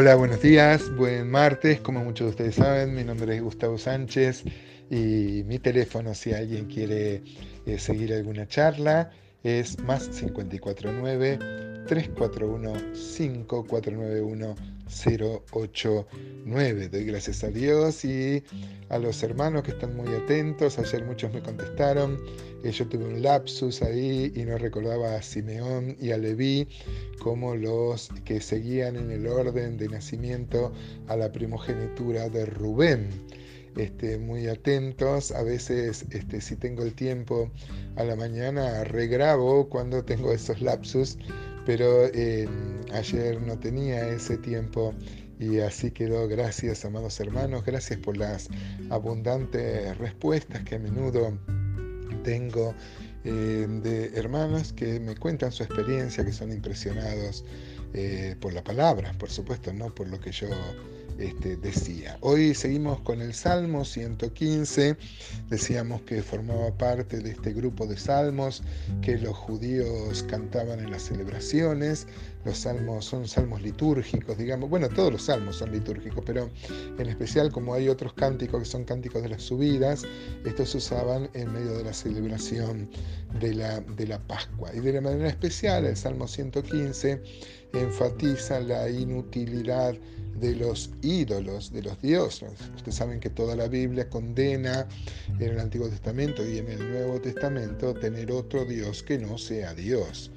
Hola, buenos días, buen martes. Como muchos de ustedes saben, mi nombre es Gustavo Sánchez y mi teléfono, si alguien quiere eh, seguir alguna charla, es más 549 341 5491 089. Doy gracias a Dios y a los hermanos que están muy atentos. Ayer muchos me contestaron. Eh, yo tuve un lapsus ahí y no recordaba a Simeón y a Leví como los que seguían en el orden de nacimiento a la primogenitura de Rubén. Este, muy atentos. A veces, este, si tengo el tiempo a la mañana, regrabo cuando tengo esos lapsus pero em, ayer no tenía ese tiempo y así quedó. Gracias, amados hermanos, gracias por las abundantes respuestas que a menudo tengo em, de hermanos que me cuentan su experiencia, que son impresionados eh, por la palabra, por supuesto, no por lo que yo este, decía. Hoy seguimos con el Salmo 115. Decíamos que formaba parte de este grupo de salmos que los judíos cantaban en las celebraciones. Los salmos son salmos litúrgicos, digamos. Bueno, todos los salmos son litúrgicos, pero en especial como hay otros cánticos que son cánticos de las subidas, estos se usaban en medio de la celebración de la, de la Pascua. Y de la manera especial, el Salmo 115 enfatiza la inutilidad de los ídolos, de los dioses. Ustedes saben que toda la Biblia condena en el Antiguo Testamento y en el Nuevo Testamento tener otro Dios que no sea Dios.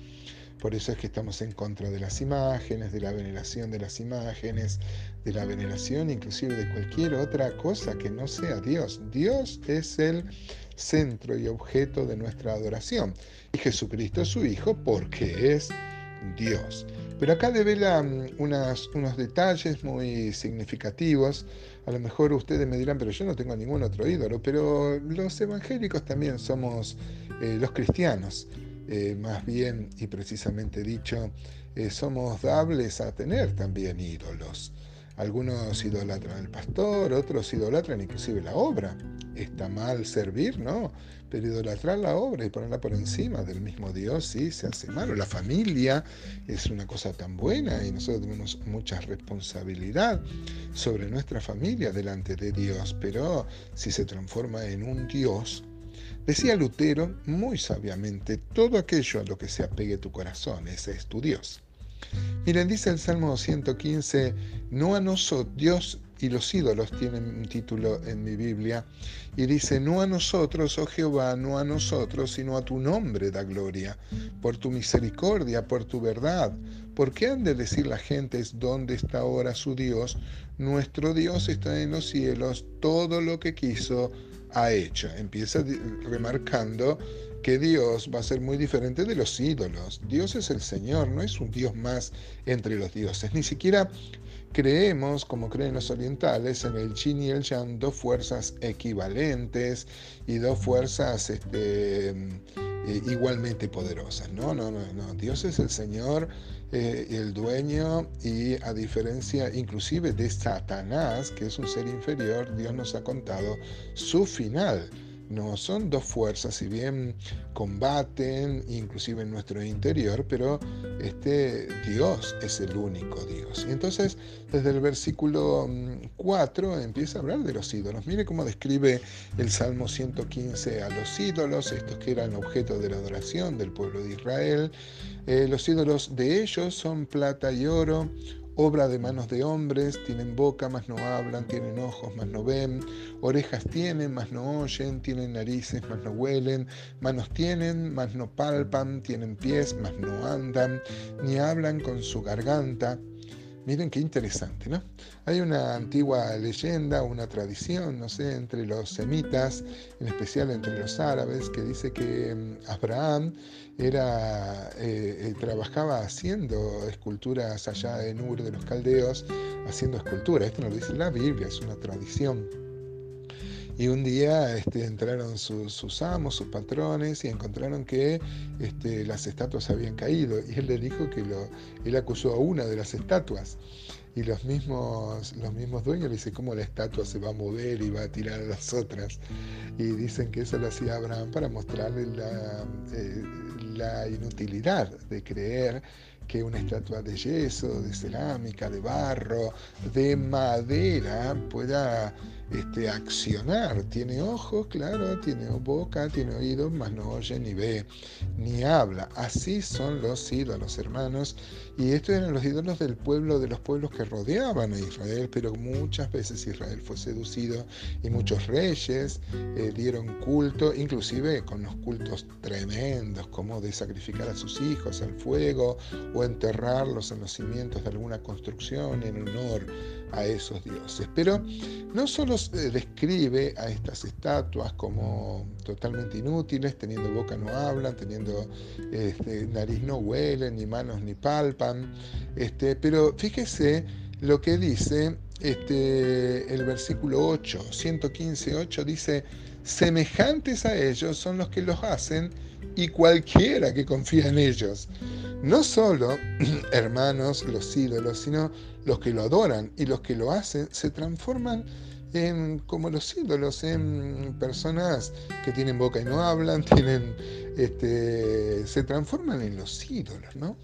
Por eso es que estamos en contra de las imágenes, de la veneración de las imágenes, de la veneración inclusive de cualquier otra cosa que no sea Dios. Dios es el centro y objeto de nuestra adoración. Y Jesucristo es su Hijo porque es Dios. Pero acá devela unos detalles muy significativos. A lo mejor ustedes me dirán, pero yo no tengo ningún otro ídolo, pero los evangélicos también somos eh, los cristianos. Eh, más bien y precisamente dicho, eh, somos dables a tener también ídolos. Algunos idolatran al pastor, otros idolatran inclusive la obra. Está mal servir, ¿no? Pero idolatrar la obra y ponerla por encima del mismo Dios, sí, se hace malo. La familia es una cosa tan buena y nosotros tenemos mucha responsabilidad sobre nuestra familia delante de Dios, pero si se transforma en un Dios, Decía Lutero muy sabiamente, todo aquello a lo que se apegue tu corazón, ese es tu Dios. Miren, dice el Salmo 115, no a nosotros, Dios y los ídolos tienen un título en mi Biblia, y dice, no a nosotros, oh Jehová, no a nosotros, sino a tu nombre da gloria, por tu misericordia, por tu verdad. ¿Por qué han de decir las gentes dónde está ahora su Dios? Nuestro Dios está en los cielos, todo lo que quiso ha hecho. Empieza remarcando que Dios va a ser muy diferente de los ídolos. Dios es el Señor, no es un Dios más entre los dioses. Ni siquiera creemos, como creen los orientales, en el yin y el yang, dos fuerzas equivalentes y dos fuerzas este, eh, igualmente poderosas. No, no, no, no. Dios es el Señor, eh, el dueño y a diferencia inclusive de Satanás, que es un ser inferior, Dios nos ha contado su final. No, son dos fuerzas, si bien combaten, inclusive en nuestro interior, pero este Dios es el único Dios. Y entonces, desde el versículo 4 mm, empieza a hablar de los ídolos. Mire cómo describe el Salmo 115 a los ídolos, estos que eran objeto de la adoración del pueblo de Israel. Eh, los ídolos de ellos son plata y oro, obra de manos de hombres, tienen boca, mas no hablan, tienen ojos, mas no ven, orejas tienen, mas no oyen, tienen narices, mas no huelen, manos tienen, mas no palpan, tienen pies, mas no andan, ni hablan con su garganta. Miren qué interesante, ¿no? Hay una antigua leyenda, una tradición, no sé, entre los semitas, en especial entre los árabes, que dice que mm, Abraham era, eh, eh, trabajaba haciendo esculturas allá en Ur de los caldeos, haciendo esculturas. Esto no lo dice la Biblia, es una tradición. Y un día este, entraron sus, amos, sus patrones, y encontraron que este, las estatuas habían caído. Y él le dijo que lo, él acusó a una de las estatuas. Y los mismos, los mismos dueños le dicen cómo la estatua se va a mover y va a tirar a las otras. Y dicen que eso lo hacía Abraham para mostrarle la, eh, la inutilidad de creer que una estatua de yeso, de cerámica, de barro, de madera pueda este, accionar. Tiene ojos, claro, tiene boca, tiene oídos, mas no oye ni ve ni habla. Así son los ídolos, hermanos. Y estos eran los ídolos del pueblo, de los pueblos que rodeaban a Israel, pero muchas veces Israel fue seducido y muchos reyes eh, dieron culto, inclusive con los cultos tremendos, como de sacrificar a sus hijos al fuego o enterrarlos en los cimientos de alguna construcción en honor a esos dioses. Pero no solo describe a estas estatuas como totalmente inútiles, teniendo boca no hablan, teniendo este, nariz no huelen, ni manos ni palpan, este, pero fíjese lo que dice este, el versículo 8, 115, 8, dice, semejantes a ellos son los que los hacen y cualquiera que confía en ellos. No solo, hermanos, los ídolos, sino los que lo adoran y los que lo hacen se transforman en, como los ídolos, en personas que tienen boca y no hablan, tienen, este, se transforman en los ídolos, ¿no?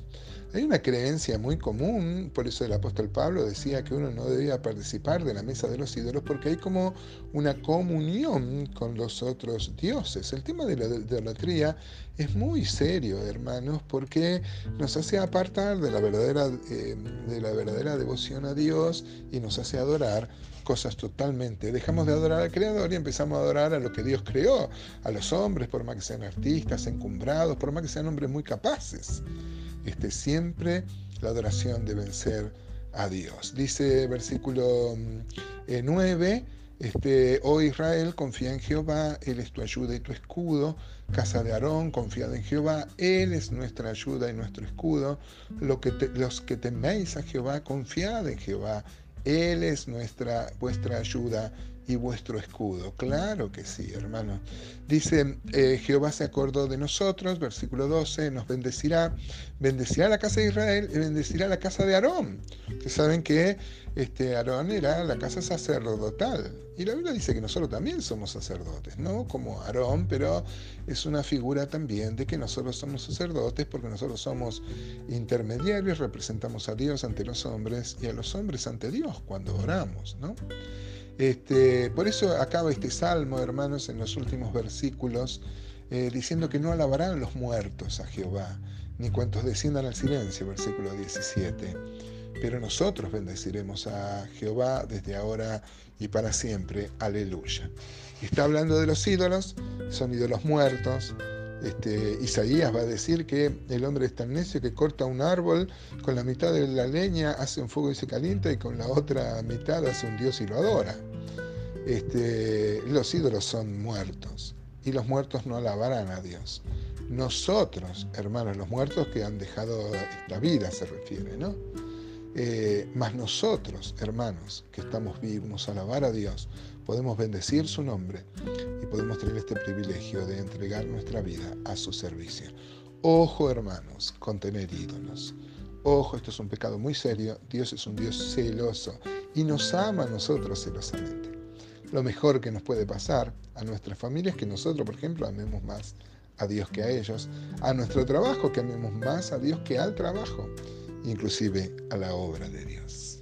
Hay una creencia muy común, por eso el apóstol Pablo decía que uno no debía participar de la mesa de los ídolos porque hay como una comunión con los otros dioses. El tema de la idolatría es muy serio, hermanos, porque nos hace apartar de la verdadera, eh, de la verdadera devoción a Dios y nos hace adorar cosas totalmente. Dejamos de adorar al Creador y empezamos a adorar a lo que Dios creó, a los hombres, por más que sean artistas, encumbrados, por más que sean hombres muy capaces este, siempre la adoración debe ser a Dios. Dice versículo 9, mm, este, oh Israel, confía en Jehová, Él es tu ayuda y tu escudo. Casa de Aarón, confiad en Jehová, Él es nuestra ayuda y nuestro escudo. Lo que los que teméis a Jehová, confiad en Jehová, Él es nuestra, vuestra ayuda y vuestro escudo. Claro que sí, hermano. Dice, eh, Jehová se acordó de nosotros, versículo 12, nos bendecirá, bendecirá la casa de Israel y bendecirá la casa de Aarón. Que saben que este, Aarón era la casa sacerdotal. Y la Biblia dice que nosotros también somos sacerdotes, no como Aarón, pero es una figura también de que nosotros somos sacerdotes porque nosotros somos intermediarios, representamos a Dios ante los hombres y a los hombres ante Dios cuando oramos, ¿no? Este, por eso acaba este salmo, hermanos, en los últimos versículos, eh, diciendo que no alabarán los muertos a Jehová, ni cuantos desciendan al silencio, versículo 17. Pero nosotros bendeciremos a Jehová desde ahora y para siempre. Aleluya. Está hablando de los ídolos, son ídolos muertos, este, Isaías va a decir que el hombre es tan necio que corta un árbol, con la mitad de la leña hace un fuego y se calienta y con la otra mitad hace un dios y lo adora. Este, los ídolos son muertos y los muertos no alabarán a Dios. Nosotros, hermanos, los muertos que han dejado esta vida se refiere, ¿no? Eh, más nosotros, hermanos, que estamos vivos, alabar a Dios, podemos bendecir su nombre y podemos tener este privilegio de entregar nuestra vida a su servicio. Ojo, hermanos, con tener ídolos. Ojo, esto es un pecado muy serio. Dios es un Dios celoso y nos ama a nosotros celosamente. Lo mejor que nos puede pasar a nuestras familias es que nosotros, por ejemplo, amemos más a Dios que a ellos, a nuestro trabajo que amemos más a Dios que al trabajo, inclusive a la obra de Dios.